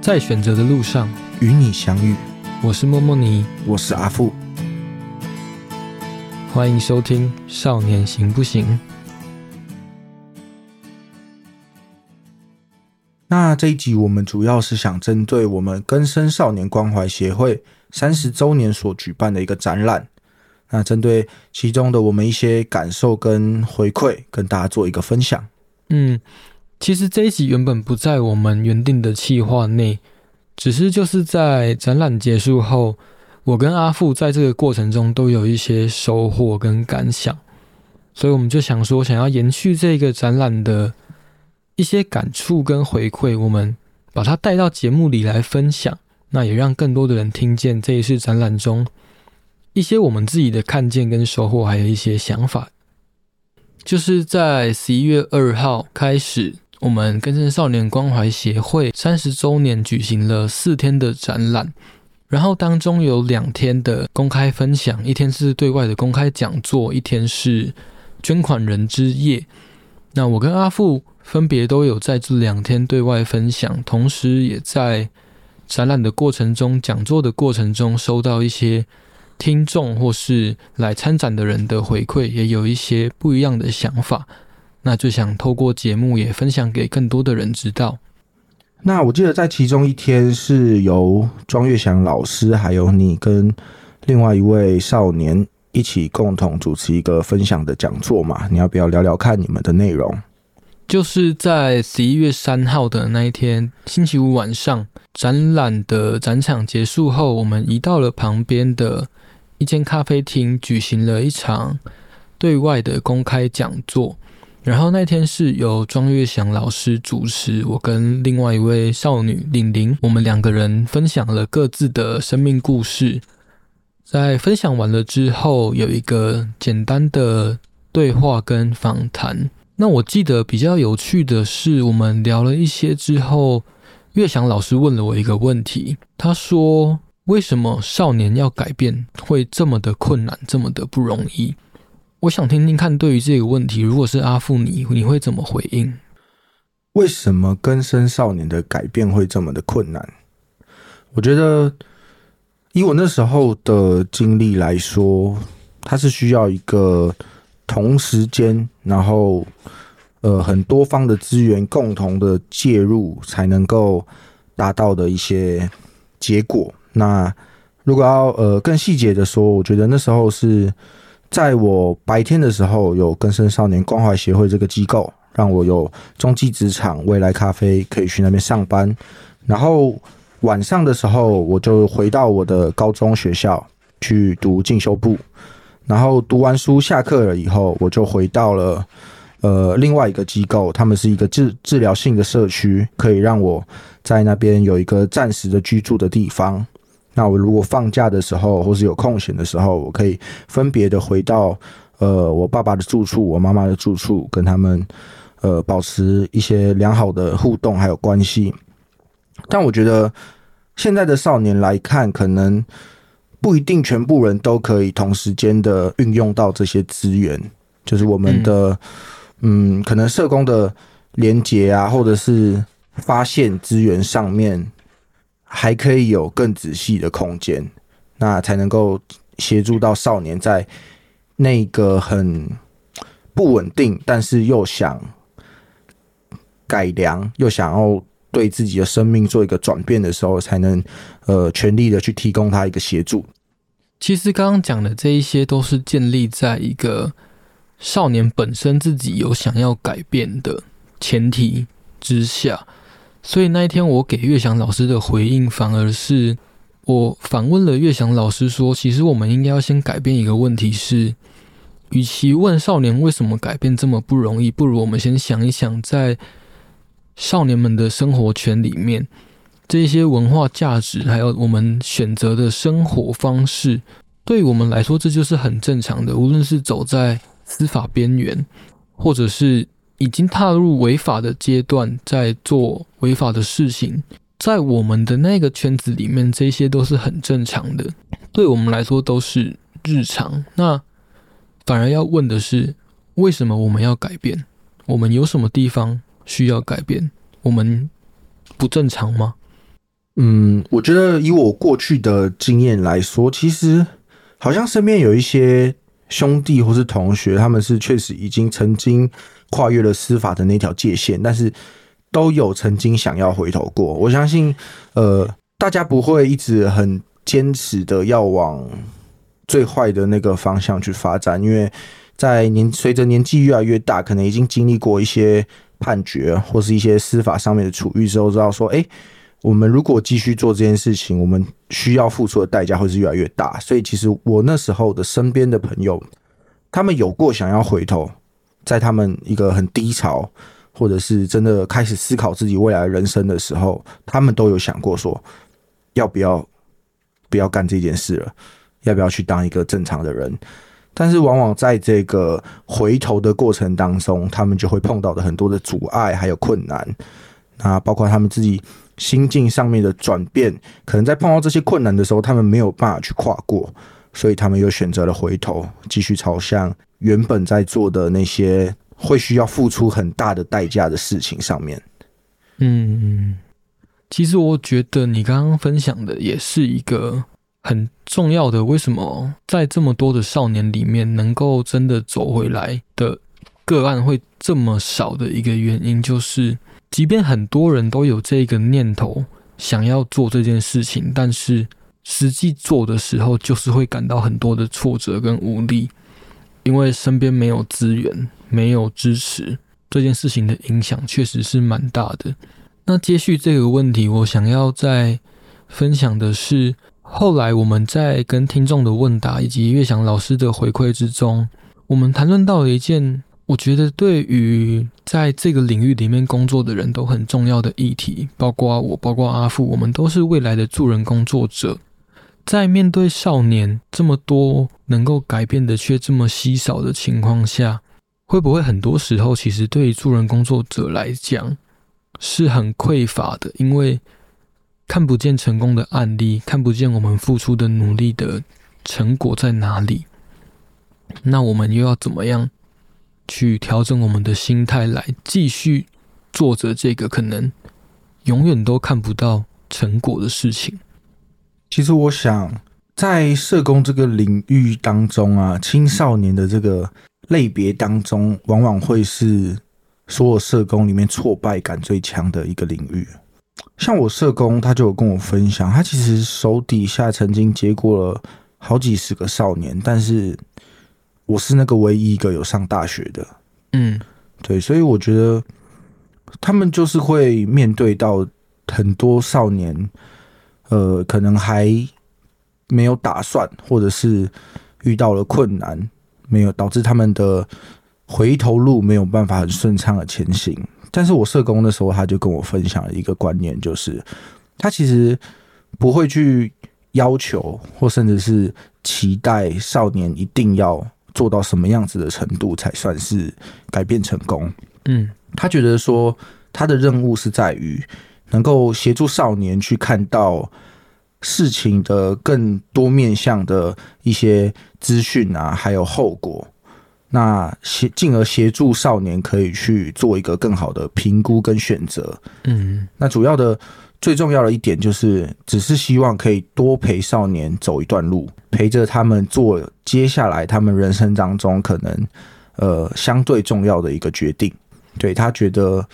在选择的路上与你相遇，我是莫莫尼，我是阿富，欢迎收听《少年行不行》。那这一集我们主要是想针对我们根生少年关怀协会三十周年所举办的一个展览，那针对其中的我们一些感受跟回馈，跟大家做一个分享。嗯，其实这一集原本不在我们原定的计划内，只是就是在展览结束后，我跟阿富在这个过程中都有一些收获跟感想，所以我们就想说，想要延续这个展览的。一些感触跟回馈，我们把它带到节目里来分享，那也让更多的人听见这一次展览中一些我们自己的看见跟收获，还有一些想法。就是在十一月二号开始，我们根生少年关怀协会三十周年举行了四天的展览，然后当中有两天的公开分享，一天是对外的公开讲座，一天是捐款人之夜。那我跟阿富。分别都有在这两天对外分享，同时也在展览的过程中、讲座的过程中收到一些听众或是来参展的人的回馈，也有一些不一样的想法。那就想透过节目也分享给更多的人知道。那我记得在其中一天是由庄月祥老师还有你跟另外一位少年一起共同主持一个分享的讲座嘛？你要不要聊聊看你们的内容？就是在十一月三号的那一天，星期五晚上，展览的展场结束后，我们移到了旁边的一间咖啡厅，举行了一场对外的公开讲座。然后那天是由庄月祥老师主持，我跟另外一位少女玲玲，我们两个人分享了各自的生命故事。在分享完了之后，有一个简单的对话跟访谈。那我记得比较有趣的是，我们聊了一些之后，月翔老师问了我一个问题，他说：“为什么少年要改变会这么的困难，这么的不容易？”我想听听看，对于这个问题，如果是阿富你，你会怎么回应？为什么根生少年的改变会这么的困难？我觉得，以我那时候的经历来说，它是需要一个。同时间，然后呃，很多方的资源共同的介入，才能够达到的一些结果。那如果要呃更细节的说，我觉得那时候是在我白天的时候有根生少年关怀协会这个机构，让我有中继职场未来咖啡可以去那边上班。然后晚上的时候，我就回到我的高中学校去读进修部。然后读完书下课了以后，我就回到了呃另外一个机构，他们是一个治治疗性的社区，可以让我在那边有一个暂时的居住的地方。那我如果放假的时候，或是有空闲的时候，我可以分别的回到呃我爸爸的住处、我妈妈的住处，跟他们呃保持一些良好的互动还有关系。但我觉得现在的少年来看，可能。不一定全部人都可以同时间的运用到这些资源，就是我们的，嗯，可能社工的连接啊，或者是发现资源上面，还可以有更仔细的空间，那才能够协助到少年在那个很不稳定，但是又想改良，又想要。对自己的生命做一个转变的时候，才能呃全力的去提供他一个协助。其实刚刚讲的这一些，都是建立在一个少年本身自己有想要改变的前提之下。所以那一天我给岳翔老师的回应，反而是我反问了岳翔老师说：“其实我们应该要先改变一个问题，是与其问少年为什么改变这么不容易，不如我们先想一想在。”少年们的生活圈里面，这些文化价值，还有我们选择的生活方式，对我们来说，这就是很正常的。无论是走在司法边缘，或者是已经踏入违法的阶段，在做违法的事情，在我们的那个圈子里面，这些都是很正常的。对我们来说，都是日常。那反而要问的是，为什么我们要改变？我们有什么地方？需要改变，我们不正常吗？嗯，我觉得以我过去的经验来说，其实好像身边有一些兄弟或是同学，他们是确实已经曾经跨越了司法的那条界限，但是都有曾经想要回头过。我相信，呃，大家不会一直很坚持的要往最坏的那个方向去发展，因为在年随着年纪越来越大，可能已经经历过一些判决或是一些司法上面的处遇之后，知道说，哎。我们如果继续做这件事情，我们需要付出的代价会是越来越大。所以，其实我那时候的身边的朋友，他们有过想要回头，在他们一个很低潮，或者是真的开始思考自己未来人生的时候，他们都有想过说，要不要不要干这件事了，要不要去当一个正常的人？但是，往往在这个回头的过程当中，他们就会碰到的很多的阻碍还有困难，那包括他们自己。心境上面的转变，可能在碰到这些困难的时候，他们没有办法去跨过，所以他们又选择了回头，继续朝向原本在做的那些会需要付出很大的代价的事情上面。嗯，其实我觉得你刚刚分享的也是一个很重要的，为什么在这么多的少年里面，能够真的走回来的个案会这么少的一个原因，就是。即便很多人都有这个念头，想要做这件事情，但是实际做的时候，就是会感到很多的挫折跟无力，因为身边没有资源，没有支持，这件事情的影响确实是蛮大的。那接续这个问题，我想要再分享的是，后来我们在跟听众的问答以及岳翔老师的回馈之中，我们谈论到了一件。我觉得对于在这个领域里面工作的人都很重要的议题，包括我，包括阿富，我们都是未来的助人工作者。在面对少年这么多能够改变的却这么稀少的情况下，会不会很多时候其实对于助人工作者来讲是很匮乏的？因为看不见成功的案例，看不见我们付出的努力的成果在哪里，那我们又要怎么样？去调整我们的心态，来继续做着这个可能永远都看不到成果的事情。其实，我想在社工这个领域当中啊，青少年的这个类别当中，往往会是所有社工里面挫败感最强的一个领域。像我社工，他就有跟我分享，他其实手底下曾经接过了好几十个少年，但是。我是那个唯一一个有上大学的，嗯，对，所以我觉得他们就是会面对到很多少年，呃，可能还没有打算，或者是遇到了困难，没有导致他们的回头路没有办法很顺畅的前行。但是我社工的时候，他就跟我分享了一个观念，就是他其实不会去要求，或甚至是期待少年一定要。做到什么样子的程度才算是改变成功？嗯，他觉得说他的任务是在于能够协助少年去看到事情的更多面向的一些资讯啊，还有后果，那协进而协助少年可以去做一个更好的评估跟选择。嗯，那主要的。最重要的一点就是，只是希望可以多陪少年走一段路，陪着他们做接下来他们人生当中可能呃相对重要的一个决定。对他觉得，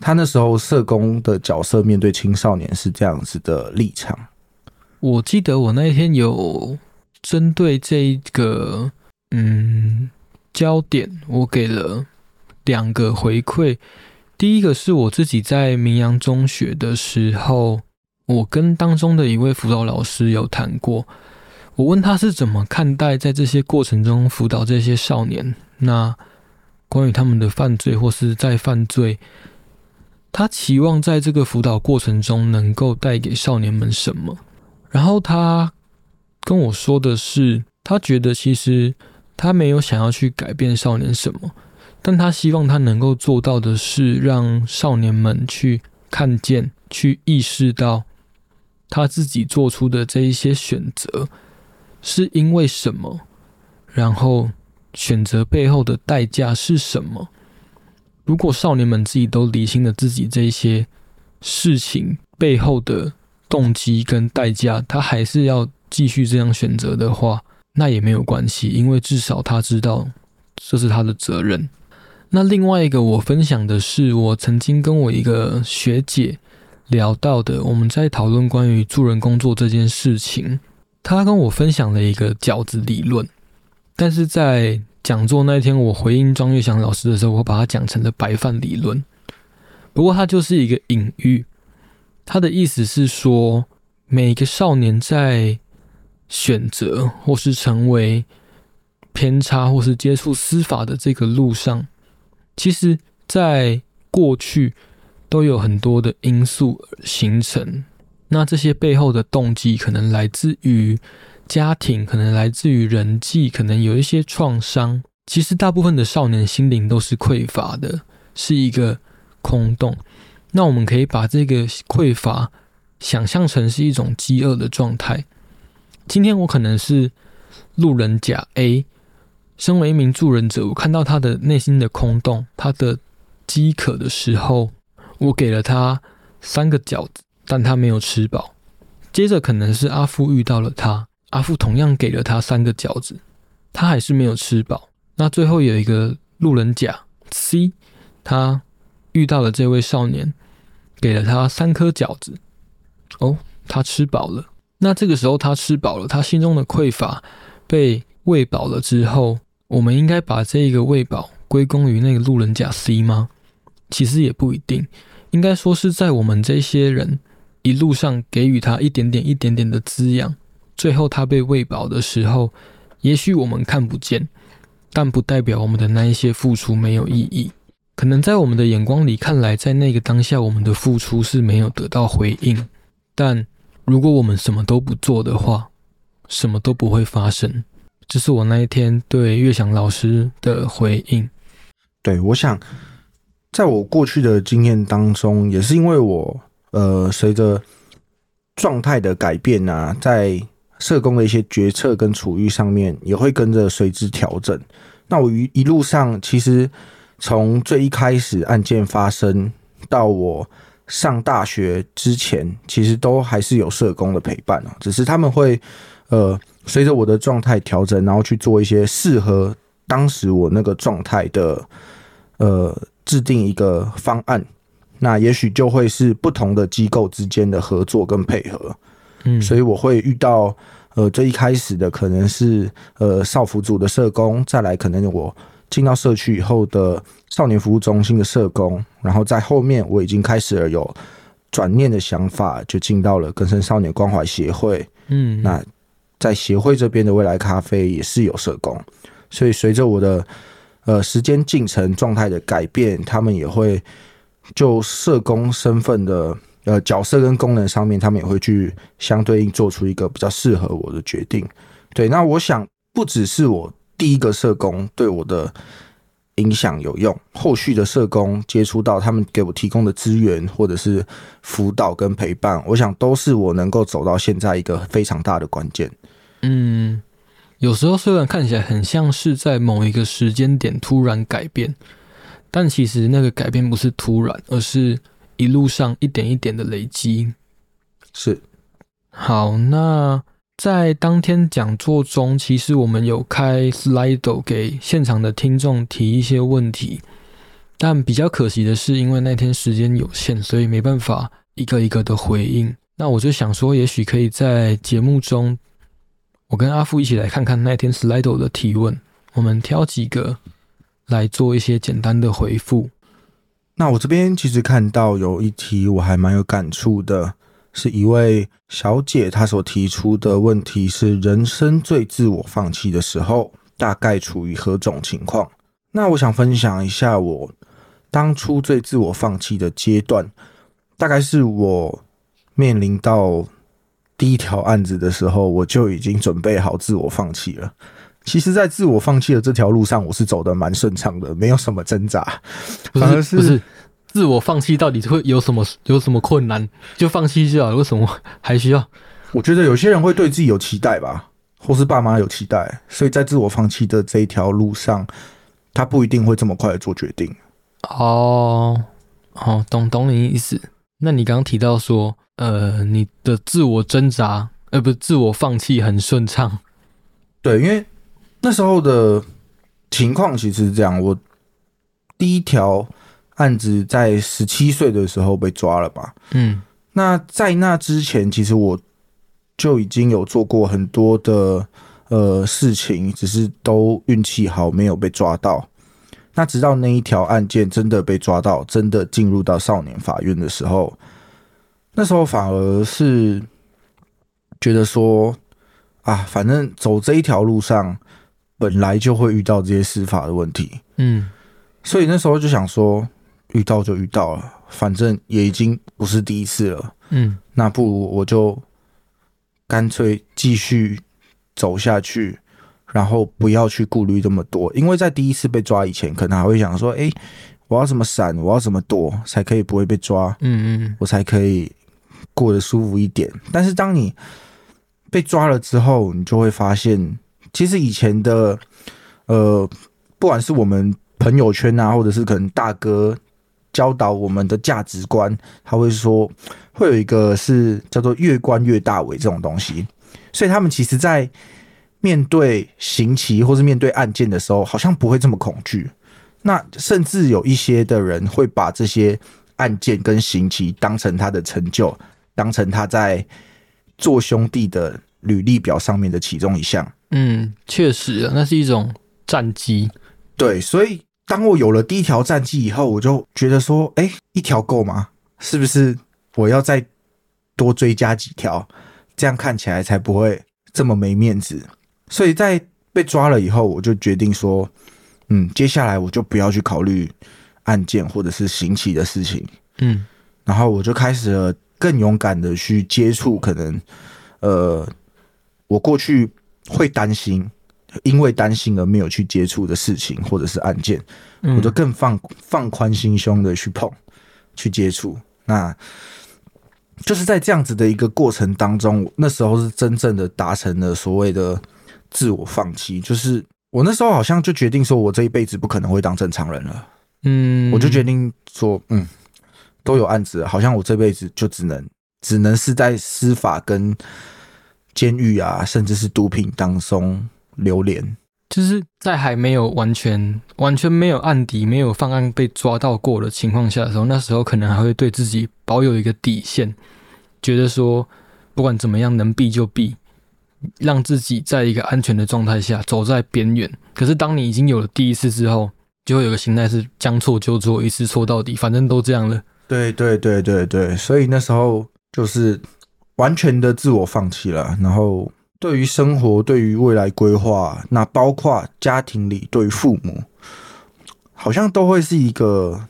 他那时候社工的角色面对青少年是这样子的立场。我记得我那一天有针对这个嗯焦点，我给了两个回馈。第一个是我自己在明阳中学的时候，我跟当中的一位辅导老师有谈过。我问他是怎么看待在这些过程中辅导这些少年，那关于他们的犯罪或是在犯罪，他期望在这个辅导过程中能够带给少年们什么？然后他跟我说的是，他觉得其实他没有想要去改变少年什么。但他希望他能够做到的是，让少年们去看见、去意识到他自己做出的这一些选择是因为什么，然后选择背后的代价是什么。如果少年们自己都理清了自己这一些事情背后的动机跟代价，他还是要继续这样选择的话，那也没有关系，因为至少他知道这是他的责任。那另外一个我分享的是，我曾经跟我一个学姐聊到的，我们在讨论关于助人工作这件事情，她跟我分享了一个饺子理论，但是在讲座那天，我回应庄月祥老师的时候，我把它讲成了白饭理论。不过它就是一个隐喻，他的意思是说，每个少年在选择或是成为偏差或是接触司法的这个路上，其实在过去都有很多的因素形成。那这些背后的动机，可能来自于家庭，可能来自于人际，可能有一些创伤。其实大部分的少年心灵都是匮乏的，是一个空洞。那我们可以把这个匮乏想象成是一种饥饿的状态。今天我可能是路人甲 A，身为一名助人者，我看到他的内心的空洞，他的饥渴的时候，我给了他三个饺子，但他没有吃饱。接着可能是阿富遇到了他，阿富同样给了他三个饺子，他还是没有吃饱。那最后有一个路人甲 C，他遇到了这位少年，给了他三颗饺子，哦，他吃饱了。那这个时候他吃饱了，他心中的匮乏被喂饱了之后，我们应该把这个喂饱归功于那个路人甲 C 吗？其实也不一定，应该说是在我们这些人一路上给予他一点点、一点点的滋养，最后他被喂饱的时候，也许我们看不见，但不代表我们的那一些付出没有意义。可能在我们的眼光里看来，在那个当下，我们的付出是没有得到回应，但。如果我们什么都不做的话，什么都不会发生。这是我那一天对岳翔老师的回应。对，我想，在我过去的经验当中，也是因为我呃，随着状态的改变啊，在社工的一些决策跟处遇上面，也会跟着随之调整。那我一一路上，其实从最一开始案件发生到我。上大学之前，其实都还是有社工的陪伴哦，只是他们会呃随着我的状态调整，然后去做一些适合当时我那个状态的呃制定一个方案，那也许就会是不同的机构之间的合作跟配合，嗯，所以我会遇到呃最一开始的可能是呃少辅组的社工，再来可能我。进到社区以后的少年服务中心的社工，然后在后面我已经开始了有转念的想法，就进到了根生少年关怀协会。嗯，那在协会这边的未来咖啡也是有社工，所以随着我的呃时间进程状态的改变，他们也会就社工身份的呃角色跟功能上面，他们也会去相对应做出一个比较适合我的决定。对，那我想不只是我。第一个社工对我的影响有用，后续的社工接触到他们给我提供的资源，或者是辅导跟陪伴，我想都是我能够走到现在一个非常大的关键。嗯，有时候虽然看起来很像是在某一个时间点突然改变，但其实那个改变不是突然，而是一路上一点一点的累积。是，好，那。在当天讲座中，其实我们有开 Slido 给现场的听众提一些问题，但比较可惜的是，因为那天时间有限，所以没办法一个一个的回应。那我就想说，也许可以在节目中，我跟阿富一起来看看那天 Slido 的提问，我们挑几个来做一些简单的回复。那我这边其实看到有一题，我还蛮有感触的。是一位小姐，她所提出的问题是：人生最自我放弃的时候，大概处于何种情况？那我想分享一下我当初最自我放弃的阶段，大概是我面临到第一条案子的时候，我就已经准备好自我放弃了。其实，在自我放弃的这条路上，我是走的蛮顺畅的，没有什么挣扎，反而是。自我放弃到底会有什么有什么困难？就放弃就好，为什么还需要？我觉得有些人会对自己有期待吧，或是爸妈有期待，所以在自我放弃的这一条路上，他不一定会这么快的做决定。哦，哦，懂懂你意思。那你刚刚提到说，呃，你的自我挣扎，呃，不是自我放弃很顺畅。对，因为那时候的情况其实是这样，我第一条案子在十七岁的时候被抓了吧？嗯那在那之前，其实我就已经有做过很多的呃事情，只是都运气好没有被抓到。那直到那一条案件真的被抓到，真的进入到少年法院的时候，那时候反而是觉得说啊，反正走这一条路上本来就会遇到这些司法的问题，嗯所以那时候就想说，遇到就遇到了，反正也已经不是第一次了。嗯那不如我就干脆继续走下去，然后不要去顾虑这么多。因为在第一次被抓以前，可能还会想说：“诶，我要怎么闪？我要怎么躲，才可以不会被抓？嗯嗯我才可以过得舒服一点。”但是当你被抓了之后，你就会发现，其实以前的呃，不管是我们朋友圈啊，或者是可能大哥教导我们的价值观，他会说会有一个是叫做越关越大尾这种东西，所以他们其实在面对刑期或是面对案件的时候，好像不会这么恐惧。那甚至有一些的人会把这些案件跟刑期当成他的成就，当成他在做兄弟的履历表上面的其中一项。嗯，确实啊，那是一种战机。对，所以当我有了第一条战绩以后，我就觉得说，哎，一条够吗？是不是我要再多追加几条，这样看起来才不会这么没面子？所以在被抓了以后，我就决定说，嗯，接下来我就不要去考虑案件或者是刑期的事情，嗯然后我就开始了更勇敢的去接触可能，呃，我过去会担心，因为担心而没有去接触的事情或者是案件，嗯，我就更放放宽心胸的去碰、去接触。那就是在这样子的一个过程当中，那时候是真正的达成了所谓的自我放弃。就是我那时候好像就决定说，我这一辈子不可能会当正常人了。嗯，我就决定说，嗯，都有案子，好像我这辈子就只能只能是在司法跟监狱啊，甚至是毒品当中流连。就是在还没有完全完全没有案底、没有犯案被抓到过的情况下的时候，那时候可能还会对自己保有一个底线，觉得说不管怎么样能避就避，让自己在一个安全的状态下走在边缘。可是当你已经有了第一次之后，就会有个心态是将错就错，一次错到底，反正都这样了。对对对对对，所以那时候就是完全的自我放弃了，然后对于生活、对于未来规划，那包括家庭里对于父母，好像都会是一个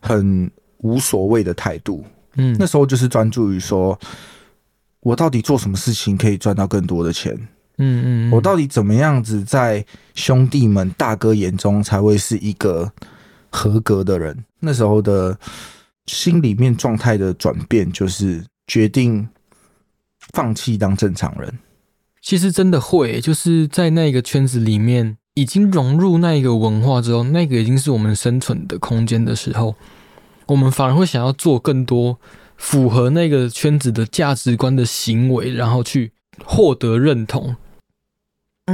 很无所谓的态度。嗯，那时候就是专注于说，我到底做什么事情可以赚到更多的钱？嗯嗯，我到底怎么样子在兄弟们、大哥眼中才会是一个合格的人？那时候的心里面状态的转变，就是决定放弃当正常人。其实真的会，就是在那个圈子里面，已经融入那一个文化之后，那个已经是我们生存的空间的时候，我们反而会想要做更多符合那个圈子的价值观的行为，然后去获得认同。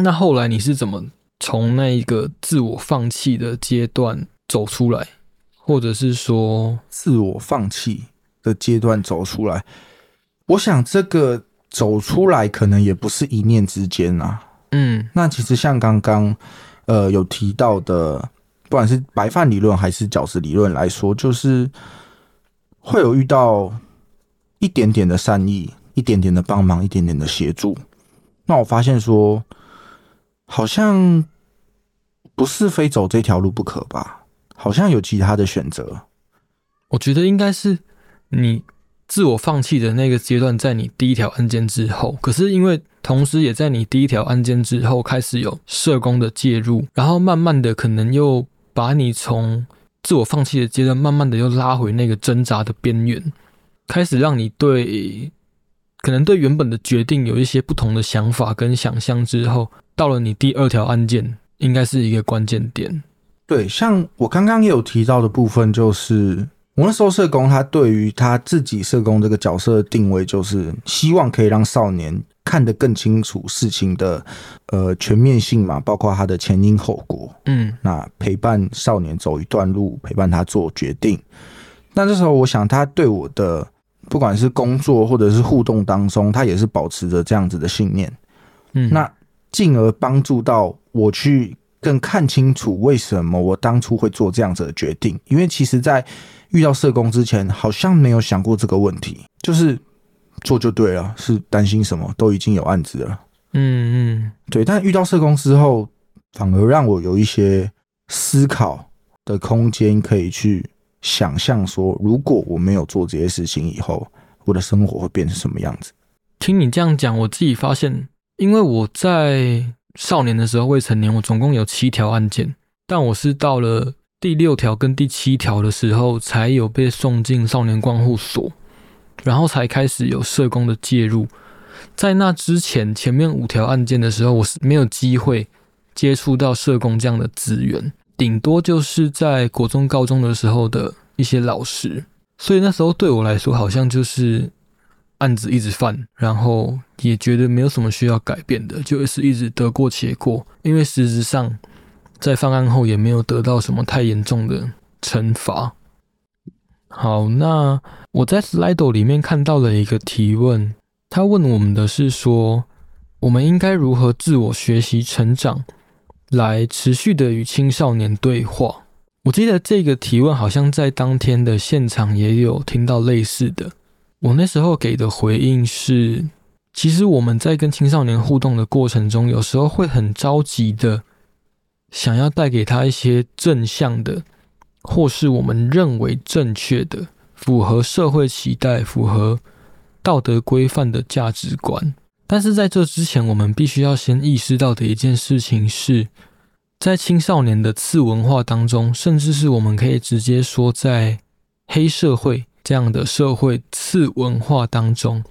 那后来你是怎么从那一个自我放弃的阶段走出来，或者是说，自我放弃的阶段走出来，我想这个走出来可能也不是一念之间啊。嗯那其实像刚刚呃有提到的，不管是白饭理论还是饺子理论来说，就是会有遇到一点点的善意，一点点的帮忙，一点点的协助。那我发现说，好像不是非走这条路不可吧？好像有其他的选择。我觉得应该是你自我放弃的那个阶段，在你第一条案件之后，可是因为同时也在你第一条案件之后开始有社工的介入，然后慢慢的可能又把你从自我放弃的阶段，慢慢的又拉回那个挣扎的边缘，开始让你对可能对原本的决定有一些不同的想法跟想象之后，到了你第二条案件，应该是一个关键点。对，像我刚刚也有提到的部分，就是我那时候社工他对于他自己社工这个角色的定位，就是希望可以让少年看得更清楚事情的呃全面性嘛，包括他的前因后果。嗯那陪伴少年走一段路，陪伴他做决定。那这时候，我想他对我的不管是工作或者是互动当中，他也是保持着这样子的信念。嗯，那进而帮助到我去更看清楚为什么我当初会做这样子的决定。因为其实，在遇到社工之前，好像没有想过这个问题，就是做就对了，是担心什么？都已经有案子了。嗯嗯对，但遇到社工之后，反而让我有一些思考的空间，可以去想象说，如果我没有做这些事情以后，我的生活会变成什么样子。听你这样讲，我自己发现，因为我在少年的时候未成年，我总共有七条案件，但我是到了第六条跟第七条的时候，才有被送进少年关护所，然后才开始有社工的介入。在那之前，前面五条案件的时候，我是没有机会接触到社工这样的资源，顶多就是在国中、高中的时候的一些老师，所以那时候对我来说，好像就是案子一直犯，然后也觉得没有什么需要改变的，就是一直得过且过。因为实质上在犯案后也没有得到什么太严重的惩罚。好，那我在 Slido 里面看到了一个提问，他问我们的是说，我们应该如何自我学习成长，来持续的与青少年对话。我记得这个提问好像在当天的现场也有听到类似的。我那时候给的回应是，其实我们在跟青少年互动的过程中，有时候会很着急的想要带给他一些正向的，或是我们认为正确的、符合社会期待、符合道德规范的价值观。但是在这之前，我们必须要先意识到的一件事情是，在青少年的次文化当中，甚至是我们可以直接说，在黑社会这样的社会次文化当中，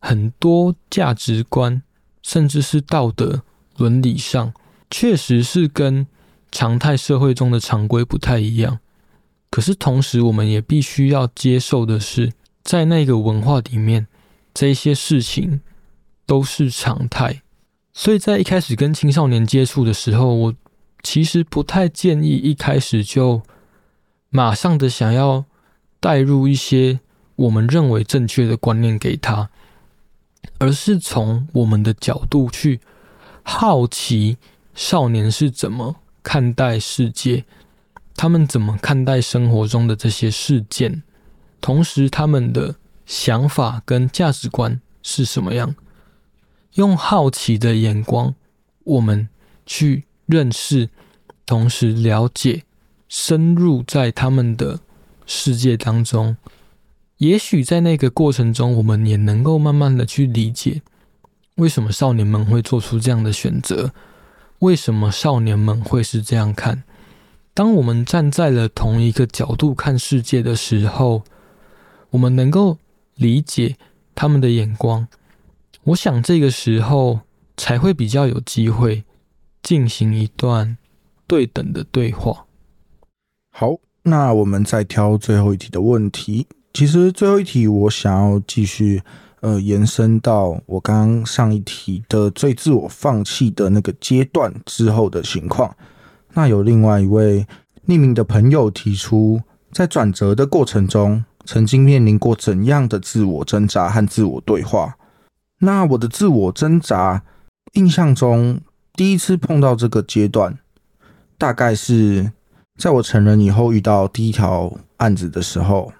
很多价值观，甚至是道德伦理上，确实是跟常态社会中的常规不太一样。可是同时，我们也必须要接受的是，在那个文化里面，这些事情都是常态。所以在一开始跟青少年接触的时候，我其实不太建议一开始就马上的想要带入一些我们认为正确的观念给他，而是从我们的角度去好奇少年是怎么看待世界，他们怎么看待生活中的这些事件，同时他们的想法跟价值观是什么样。用好奇的眼光，我们去认识，同时了解，深入在他们的世界当中。也许在那个过程中，我们也能够慢慢的去理解，为什么少年们会做出这样的选择，为什么少年们会是这样看。当我们站在了同一个角度看世界的时候，我们能够理解他们的眼光。我想这个时候才会比较有机会进行一段对等的对话。好，那我们再挑最后一题的问题。其实最后一题我想要继续呃延伸到我刚刚上一题的最自我放弃的那个阶段之后的情况。那有另外一位匿名的朋友提出，在转折的过程中，曾经面临过怎样的自我挣扎和自我对话？那我的自我挣扎，印象中第一次碰到这个阶段，大概是在我成人以后遇到第一条案子的时候，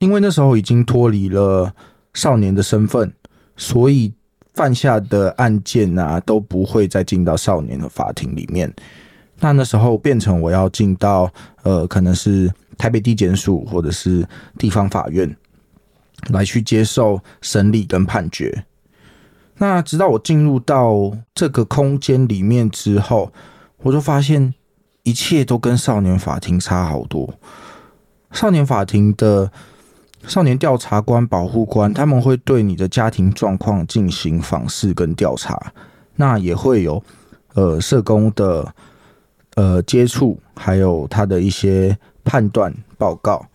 因为那时候已经脱离了少年的身份，所以犯下的案件啊都不会再进到少年的法庭里面。那那时候变成我要进到呃，可能是台北地检署或者是地方法院。来去接受审理跟判决。那直到我进入到这个空间里面之后，我就发现一切都跟少年法庭差好多。少年法庭的少年调查官、保护官，他们会对你的家庭状况进行访视跟调查，那也会有呃社工的呃接触，还有他的一些判断报告，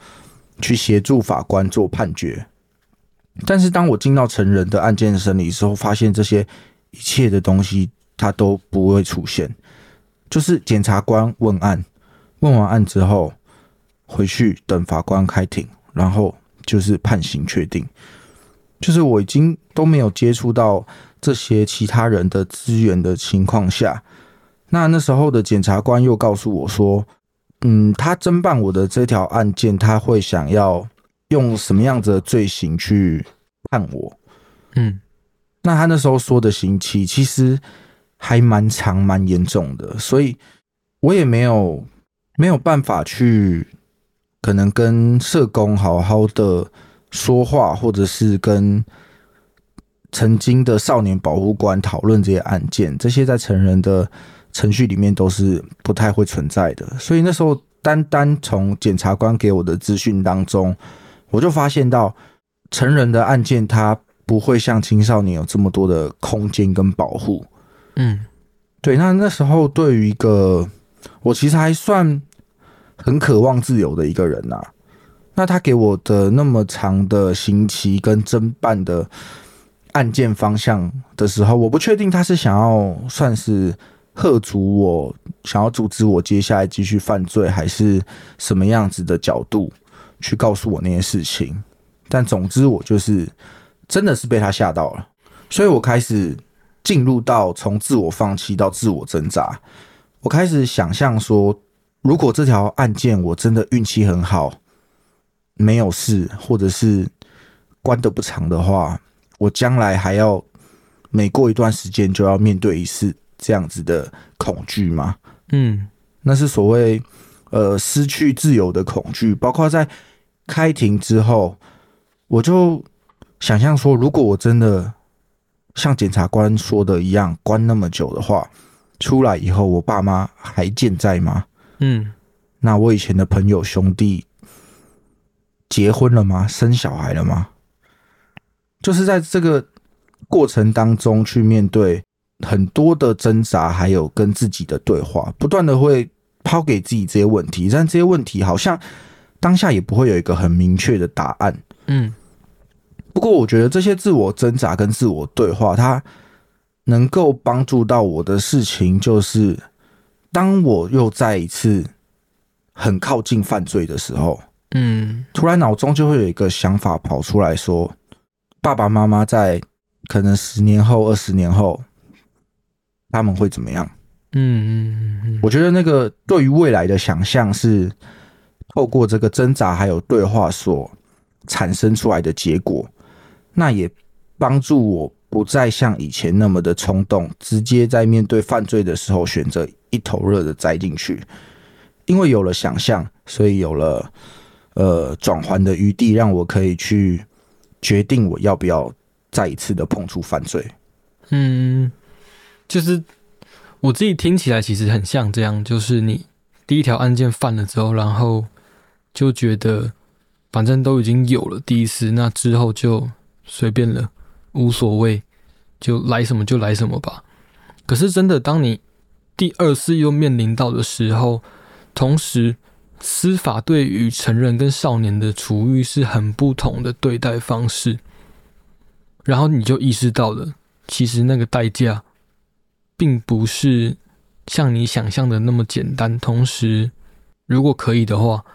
去协助法官做判决。但是当我进到成人的案件审理之后，发现这些一切的东西它都不会出现，就是检察官问案，问完案之后回去等法官开庭，然后就是判刑确定。就是我已经都没有接触到这些其他人的资源的情况下，那那时候的检察官又告诉我说，嗯，他侦办我的这条案件，他会想要用什么样子的罪行去判我？嗯，那他那时候说的刑期其实还蛮长、蛮严重的，所以我也没有没有办法去可能跟社工好好的。说话，或者是跟曾经的少年保护官讨论这些案件，这些在成人的程序里面都是不太会存在的。所以那时候，单单从检察官给我的资讯当中，我就发现到成人的案件，它不会像青少年有这么多的空间跟保护。嗯，对。那那时候，对于一个我其实还算很渴望自由的一个人呐。那他给我的那么长的刑期跟侦办的案件方向的时候，我不确定他是想要算是喝阻我，想要阻止我接下来继续犯罪，还是什么样子的角度去告诉我那些事情。但总之，我就是真的是被他吓到了，所以我开始进入到从自我放弃到自我挣扎。我开始想象说，如果这条案件我真的运气很好。没有事，或者是关的不长的话，我将来还要每过一段时间就要面对一次这样子的恐惧吗？嗯，那是所谓呃失去自由的恐惧。包括在开庭之后，我就想象说，如果我真的像检察官说的一样关那么久的话，出来以后我爸妈还健在吗？嗯，那我以前的朋友兄弟。结婚了吗？生小孩了吗？就是在这个过程当中去面对很多的挣扎，还有跟自己的对话，不断的会抛给自己这些问题，但这些问题好像当下也不会有一个很明确的答案。嗯，不过我觉得这些自我挣扎跟自我对话，它能够帮助到我的事情，就是当我又再一次很靠近犯罪的时候。嗯，突然脑中就会有一个想法跑出来说：“爸爸妈妈在可能十年后、二十年后，他们会怎么样？”嗯嗯嗯，我觉得那个对于未来的想象是透过这个挣扎还有对话所产生出来的结果，那也帮助我不再像以前那么的冲动，直接在面对犯罪的时候选择一头热的栽进去，因为有了想象，所以有了。呃，转换的余地让我可以去决定我要不要再一次的碰触犯罪。嗯，就是我自己听起来其实很像这样，就是你第一条案件犯了之后，然后就觉得反正都已经有了第一次，那之后就随便了，无所谓，就来什么就来什么吧。可是真的，当你第二次又面临到的时候，同时。司法对于成人跟少年的处遇是很不同的对待方式，然后你就意识到了，其实那个代价并不是像你想象的那么简单。同时，如果可以的话，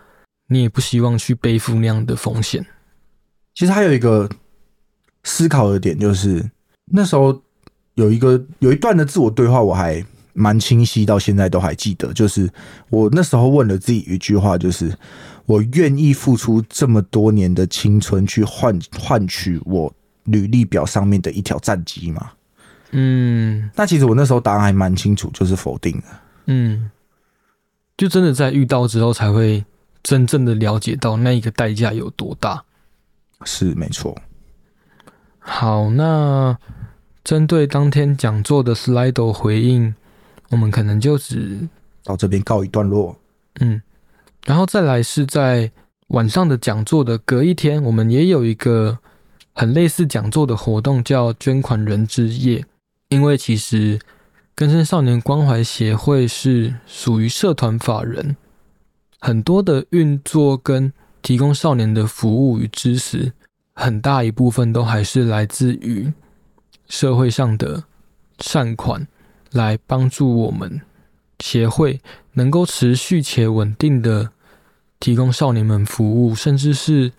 你也不希望去背负那样的风险。其实还有一个思考的点，就是那时候有一个有一段的自我对话，我还。蛮清晰，到现在都还记得。就是我那时候问了自己一句话，就是我愿意付出这么多年的青春去换换取我履历表上面的一条战绩吗？嗯，那其实我那时候答案还蛮清楚，就是否定的。嗯，就真的在遇到之后，才会真正的了解到那一个代价有多大。是没错。好，那针对当天讲座的 slide 回应。我们可能就只到这边告一段落，嗯，然后再来是在晚上的讲座的隔一天，我们也有一个很类似讲座的活动，叫捐款人之夜。因为其实根生少年关怀协会是属于社团法人，很多的运作跟提供少年的服务与支持，很大一部分都还是来自于社会上的善款，来帮助我们协会能够持续且稳定的提供少年们服务，甚至是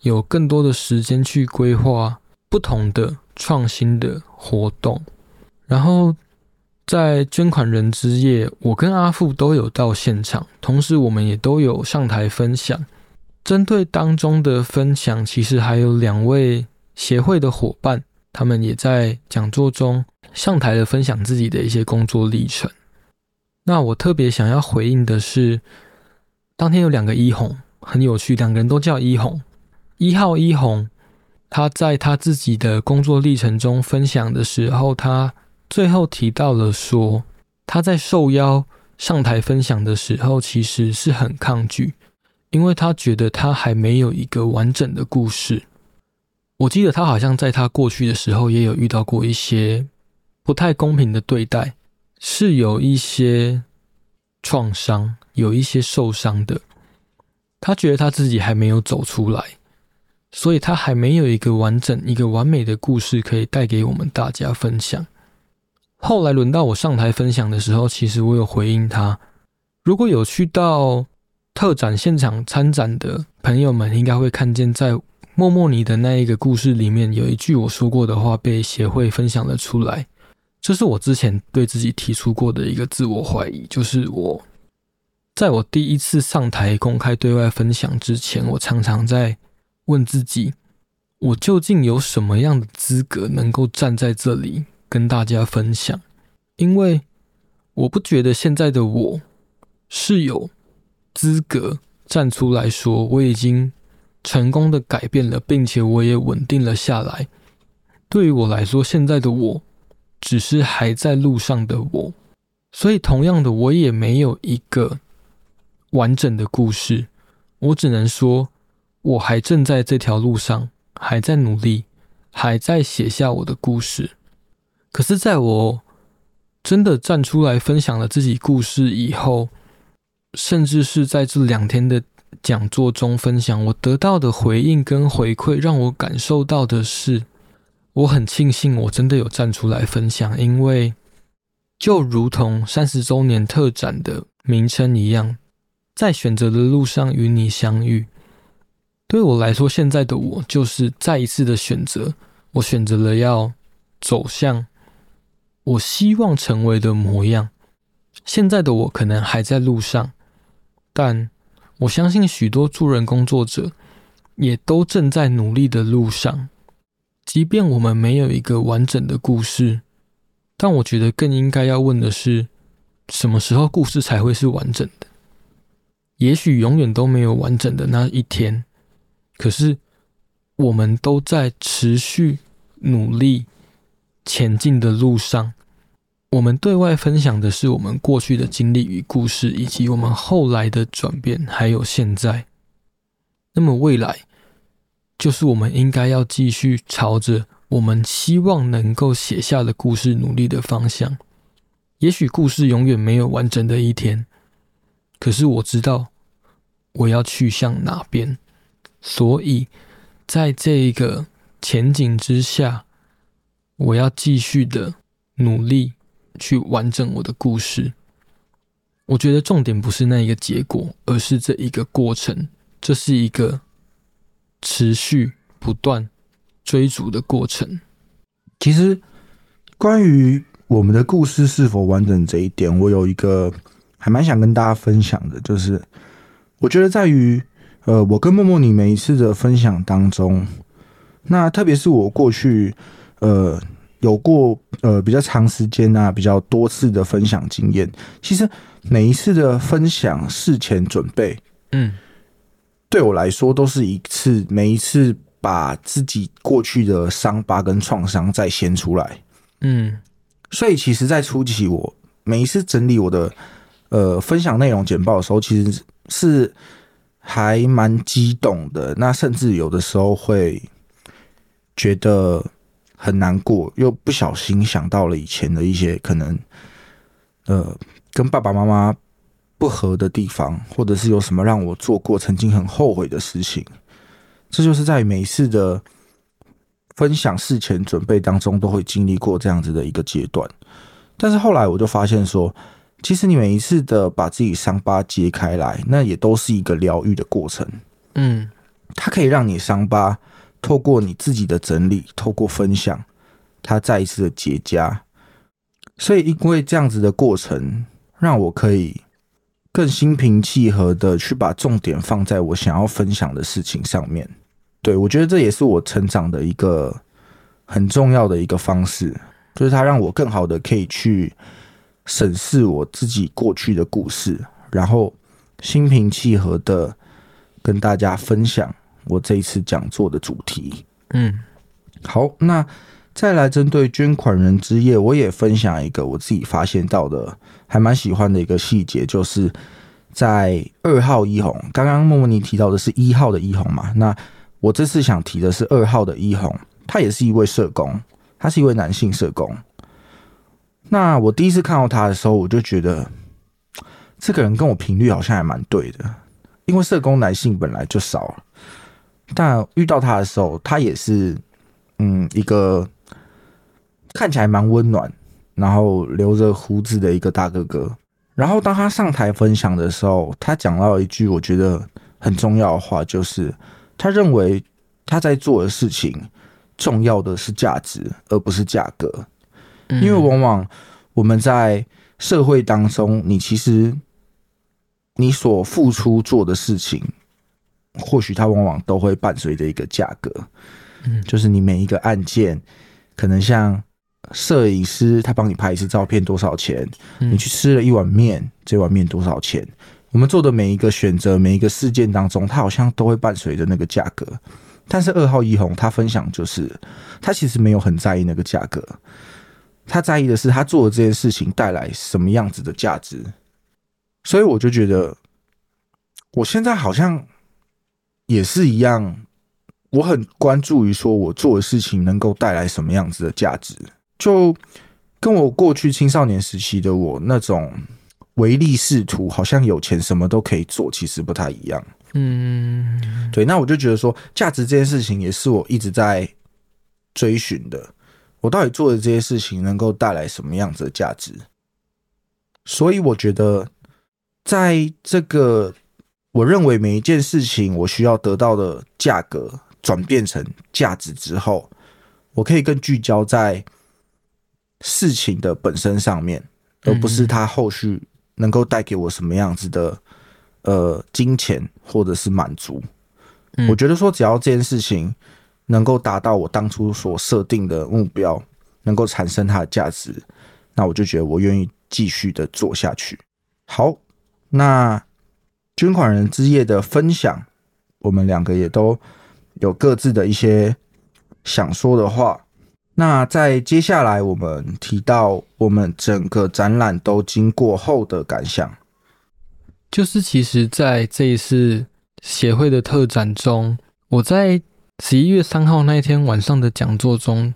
有更多的时间去规划不同的创新的活动，然后。在捐款人之夜，我跟阿富都有到现场，同时我们也都有上台分享。针对当中的分享，其实还有两位协会的伙伴，他们也在讲座中上台的分享自己的一些工作历程。那我特别想要回应的是，当天有两个一红，很有趣，两个人都叫一红。一号一红，他在他自己的工作历程中分享的时候，他。最后提到了说，他在受邀上台分享的时候，其实是很抗拒，因为他觉得他还没有一个完整的故事。我记得他好像在他过去的时候也有遇到过一些不太公平的对待，是有一些创伤，有一些受伤的。他觉得他自己还没有走出来，所以他还没有一个完整、一个完美的故事可以带给我们大家分享。后来轮到我上台分享的时候，其实我有回应他。如果有去到特展现场参展的朋友们，应该会看见在默默你的那一个故事里面，有一句我说过的话被协会分享了出来。这是我之前对自己提出过的一个自我怀疑，就是我在我第一次上台公开对外分享之前，我常常在问自己：我究竟有什么样的资格能够站在这里？跟大家分享，因为我不觉得现在的我是有资格站出来说我已经成功的改变了，并且我也稳定了下来。对于我来说，现在的我只是还在路上的我，所以同样的，我也没有一个完整的故事。我只能说，我还正在这条路上，还在努力，还在写下我的故事。可是，在我真的站出来分享了自己故事以后，甚至是在这两天的讲座中分享，我得到的回应跟回馈，让我感受到的是，我很庆幸我真的有站出来分享，因为就如同三十周年特展的名称一样，在选择的路上与你相遇。对我来说，现在的我就是再一次的选择，我选择了要走向。我希望成为的模样，现在的我可能还在路上，但我相信许多助人工作者也都正在努力的路上。即便我们没有一个完整的故事，但我觉得更应该要问的是，什么时候故事才会是完整的？也许永远都没有完整的那一天，可是我们都在持续努力。前进的路上，我们对外分享的是我们过去的经历与故事，以及我们后来的转变，还有现在。那么未来，就是我们应该要继续朝着我们希望能够写下的故事努力的方向。也许故事永远没有完整的一天，可是我知道我要去向哪边。所以，在这个前景之下。我要继续的努力去完整我的故事。我觉得重点不是那一个结果，而是这一个过程。这是一个持续不断追逐的过程。其实，关于我们的故事是否完整这一点，我有一个还蛮想跟大家分享的，就是我觉得在于呃，我跟默默你每一次的分享当中，那特别是我过去。呃，有过呃比较长时间啊，比较多次的分享经验。其实每一次的分享事前准备，嗯，对我来说都是一次，每一次把自己过去的伤疤跟创伤再掀出来，嗯。所以其实，在初期我每一次整理我的呃分享内容简报的时候，其实是还蛮激动的。那甚至有的时候会觉得。很难过，又不小心想到了以前的一些可能，呃，跟爸爸妈妈不和的地方，或者是有什么让我做过曾经很后悔的事情。这就是在每一次的分享事前准备当中，都会经历过这样子的一个阶段。但是后来我就发现说，其实你每一次的把自己伤疤揭开来，那也都是一个疗愈的过程。嗯，它可以让你伤疤透过你自己的整理，透过分享，它再一次的结痂。所以因为这样子的过程，让我可以更心平气和的去把重点放在我想要分享的事情上面。对我觉得这也是我成长的一个很重要的一个方式，就是它让我更好的可以去审视我自己过去的故事，然后心平气和的跟大家分享我这一次讲座的主题。嗯，好，那再来针对捐款人之夜，我也分享一个我自己发现到的还蛮喜欢的一个细节，就是在二号一红，刚刚莫莫尼提到的是一号的一红嘛，那我这次想提的是二号的一红，他也是一位社工，他是一位男性社工。那我第一次看到他的时候，我就觉得这个人跟我频率好像还蛮对的，因为社工男性本来就少，但遇到他的时候，他也是嗯一个看起来蛮温暖，然后留着胡子的一个大哥哥。然后当他上台分享的时候，他讲到一句我觉得很重要的话，就是。他认为他在做的事情重要的是价值，而不是价格。因为往往我们在社会当中，你其实你所付出做的事情，或许它往往都会伴随着一个价格。嗯，就是你每一个案件，可能像摄影师他帮你拍一次照片多少钱？你去吃了一碗面，这碗面多少钱？我们做的每一个选择，每一个事件当中，它好像都会伴随着那个价格。但是二号一红他分享就是，他其实没有很在意那个价格，他在意的是他做的这件事情带来什么样子的价值。所以我就觉得，我现在好像也是一样，我很关注于说我做的事情能够带来什么样子的价值，就跟我过去青少年时期的我那种。唯利是图，好像有钱什么都可以做，其实不太一样。嗯，对。那我就觉得说，价值这件事情也是我一直在追寻的。我到底做的这些事情能够带来什么样子的价值？所以我觉得，在这个我认为每一件事情我需要得到的价格转变成价值之后，我可以更聚焦在事情的本身上面，而不是它后续。能够带给我什么样子的呃金钱或者是满足？我觉得说，只要这件事情能够达到我当初所设定的目标，能够产生它的价值，那我就觉得我愿意继续的做下去。好，那捐款人之夜的分享，我们两个也都有各自的一些想说的话。那在接下来，我们提到我们整个展览都经过后的感想，就是其实在这一次协会的特展中，我在十一月三号那一天晚上的讲座中，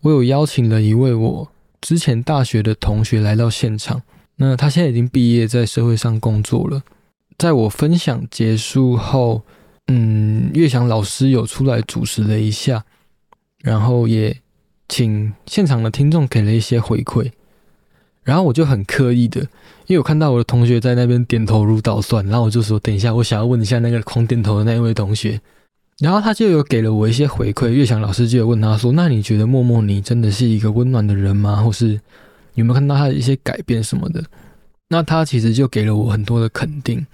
我有邀请了一位我之前大学的同学来到现场。那他现在已经毕业，在社会上工作了。在我分享结束后，嗯，岳翔老师有出来主持了一下，然后也。请现场的听众给了一些回馈，然后我就很刻意的，因为我看到我的同学在那边点头如捣蒜，然后我就说：“等一下，我想要问一下那个狂点头的那一位同学。”然后他就有给了我一些回馈。岳翔老师就有问他说：“那你觉得默默你真的是一个温暖的人吗？或是有没有看到他的一些改变什么的？”那他其实就给了我很多的肯定，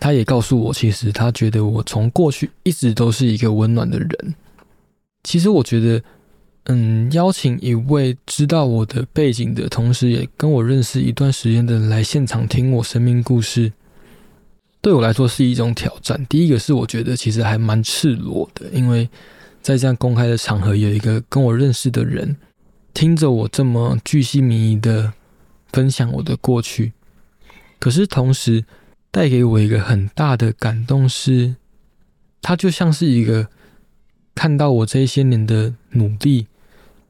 他也告诉我，其实他觉得我从过去一直都是一个温暖的人。其实我觉得。嗯，邀请一位知道我的背景的同时，也跟我认识一段时间的人来现场听我生命故事，对我来说是一种挑战。第一个是我觉得其实还蛮赤裸的，因为在这样公开的场合，有一个跟我认识的人听着我这么巨细靡遗的分享我的过去，可是同时带给我一个很大的感动，是他就像是一个看到我这些年的努力。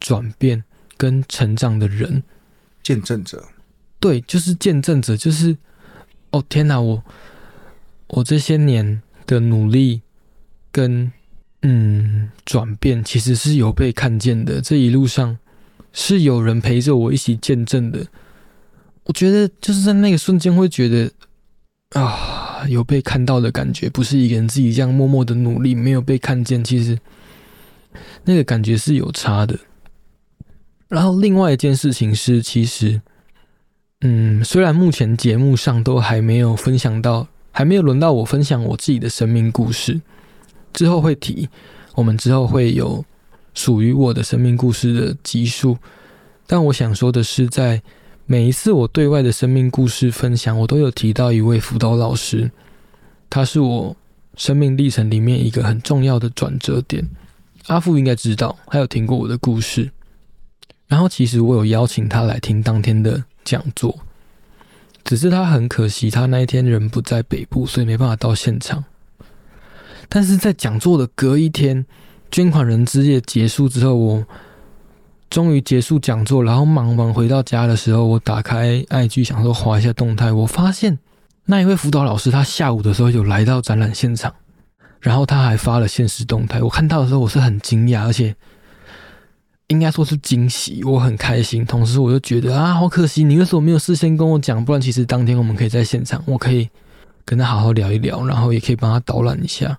转变跟成长的人，见证者，对，就是见证者，就是哦天哪，我我这些年的努力跟嗯转变，其实是有被看见的。这一路上是有人陪着我一起见证的。我觉得就是在那个瞬间会觉得啊，有被看到的感觉，不是一个人自己这样默默的努力，没有被看见，其实那个感觉是有差的。然后另外一件事情是，其实。嗯，虽然目前节目上都还没有分享到，还没有轮到我分享我自己的生命故事，之后会提，我们之后会有属于我的生命故事的集数。但我想说的是，在每一次我对外的生命故事分享，我都有提到一位辅导老师，他是我生命历程里面一个很重要的转折点。阿富应该知道，还有听过我的故事。然后其实我有邀请他来听当天的。讲座，只是他很可惜，他那一天人不在北部，所以没办法到现场。但是在讲座的隔一天，捐款人之夜结束之后，我终于结束讲座，然后忙完回到家的时候，我打开爱剧，想说划一下动态，我发现那一位辅导老师，他下午的时候有来到展览现场，然后他还发了现实动态。我看到的时候，我是很惊讶，而且。应该说是惊喜，我很开心。同时，我又觉得啊，好可惜，你为什么没有事先跟我讲？不然，其实当天我们可以在现场，我可以跟他好好聊一聊，然后也可以帮他导览一下。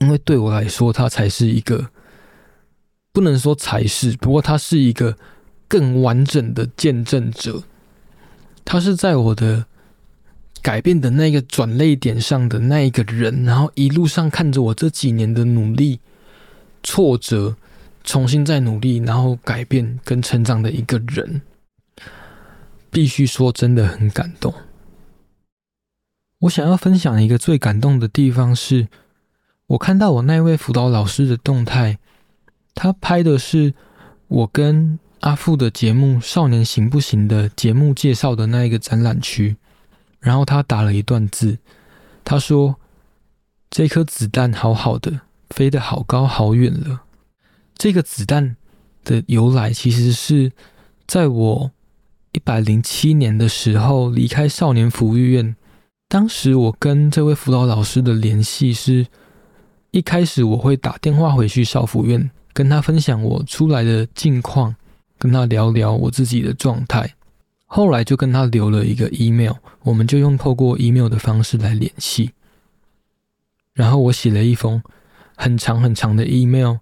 因为对我来说，他才是一个不能说才是，不过他是一个更完整的见证者。他是在我的改变的那个转泪点上的那一个人，然后一路上看着我这几年的努力、挫折。重新再努力，然后改变跟成长的一个人，必须说真的很感动。我想要分享一个最感动的地方是，我看到我那位辅导老师的动态，他拍的是我跟阿富的节目《少年行不行》的节目介绍的那一个展览区，然后他打了一段字，他说：“这颗子弹好好的，飞得好高好远了。”这个子弹的由来，其实是在我一百零七年的时候离开少年福利院。当时我跟这位辅导老师的联系是，一开始我会打电话回去少福院，跟他分享我出来的近况，跟他聊聊我自己的状态。后来就跟他留了一个 email，我们就用透过 email 的方式来联系。然后我写了一封很长很长的 email。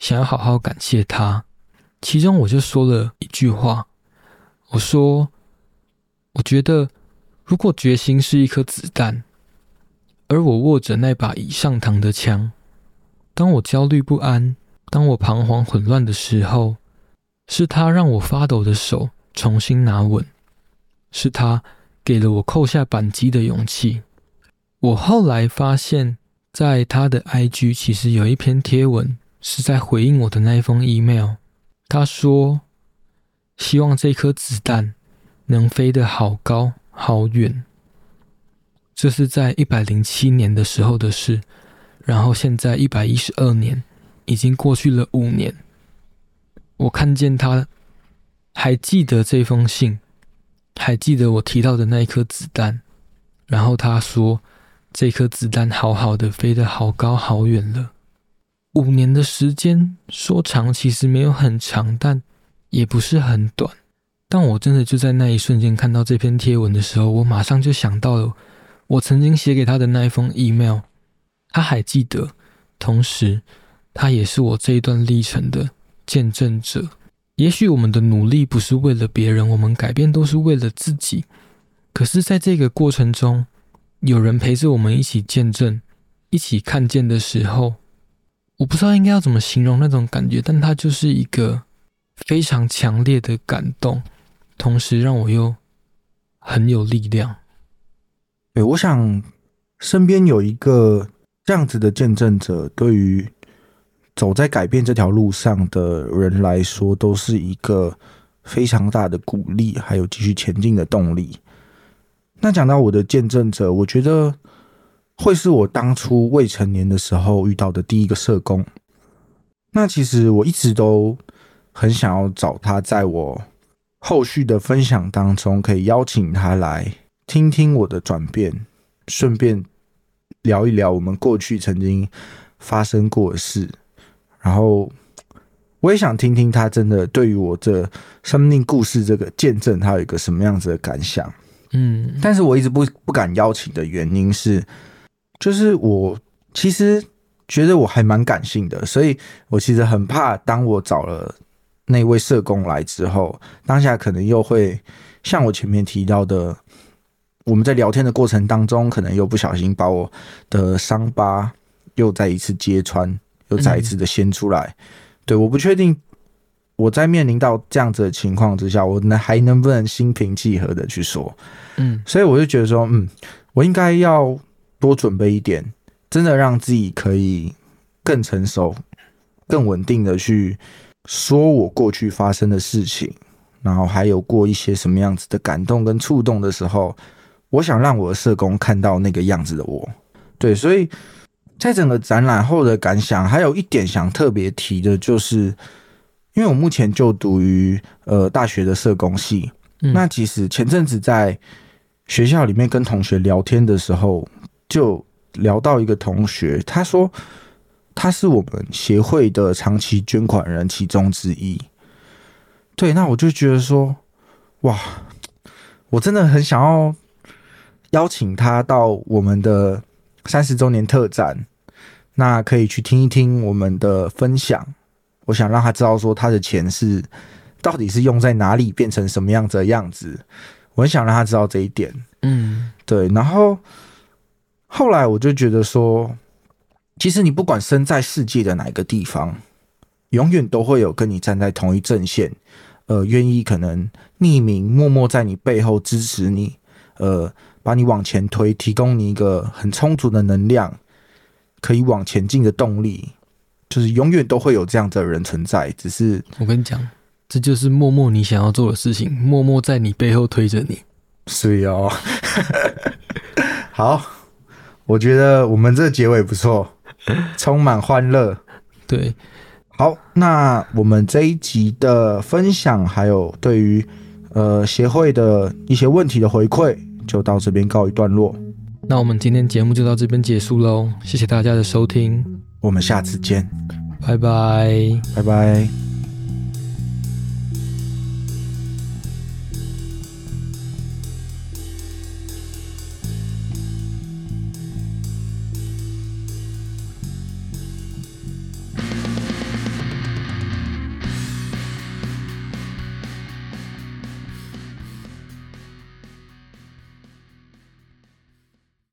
想要好好感谢他，其中我就说了一句话，我说：“我觉得，如果决心是一颗子弹，而我握着那把已上膛的枪，当我焦虑不安，当我彷徨混乱的时候，是他让我发抖的手重新拿稳，是他给了我扣下扳机的勇气。”我后来发现，在他的 IG 其实有一篇贴文。是在回应我的那一封 email。他说：“希望这颗子弹能飞得好高好远。”这是在一百零七年的时候的事。然后现在一百一十二年，已经过去了五年。我看见他还记得这封信，还记得我提到的那一颗子弹。然后他说：“这颗子弹好好的飞得好高好远了。”五年的时间说长，其实没有很长，但也不是很短。但我真的就在那一瞬间看到这篇贴文的时候，我马上就想到了我曾经写给他的那一封 email，他还记得，同时他也是我这一段历程的见证者。也许我们的努力不是为了别人，我们改变都是为了自己。可是，在这个过程中，有人陪着我们一起见证、一起看见的时候。我不知道应该要怎么形容那种感觉，但它就是一个非常强烈的感动，同时让我又很有力量。对，我想身边有一个这样子的见证者，对于走在改变这条路上的人来说，都是一个非常大的鼓励，还有继续前进的动力。那讲到我的见证者，我觉得。会是我当初未成年的时候遇到的第一个社工。那其实我一直都很想要找他，在我后续的分享当中，可以邀请他来听听我的转变，顺便聊一聊我们过去曾经发生过的事，然后我也想听听他真的对于我这生命故事这个见证，他有一个什么样子的感想。嗯，但是我一直不不敢邀请的原因是，就是我其实觉得我还蛮感性的，所以我其实很怕，当我找了那位社工来之后，当下可能又会像我前面提到的，我们在聊天的过程当中，可能又不小心把我的伤疤又再一次揭穿，又再一次的掀出来。对，我不确定我在面临到这样子的情况之下，我能还能不能心平气和的去说。嗯所以我就觉得说，嗯，我应该要多准备一点，真的让自己可以更成熟、更稳定的去说我过去发生的事情，然后还有过一些什么样子的感动跟触动的时候，我想让我的社工看到那个样子的我。对，所以在整个展览后的感想，还有一点想特别提的就是，因为我目前就读于呃大学的社工系，嗯那其实前阵子在学校里面跟同学聊天的时候，就聊到一个同学，他说他是我们协会的长期捐款人其中之一。对，那我就觉得说，哇，我真的很想要邀请他到我们的三十周年特展，那可以去听一听我们的分享。我想让他知道说他的钱是到底是用在哪里，变成什么样子的样子。我很想让他知道这一点。嗯对，然后后来我就觉得说，其实你不管身在世界的哪一个地方，永远都会有跟你站在同一阵线，呃，愿意可能匿名默默在你背后支持你，呃，把你往前推，提供你一个很充足的能量，可以往前进的动力。就是永远都会有这样的人存在，只是我跟你讲，这就是默默你想要做的事情，默默在你背后推着你。是哦。好，我觉得我们这个结尾不错，充满欢乐。对，好，那我们这一集的分享，还有对于呃协会的一些问题的回馈，就到这边告一段落。那我们今天节目就到这边结束喽，谢谢大家的收听，我们下次见，拜拜。拜拜。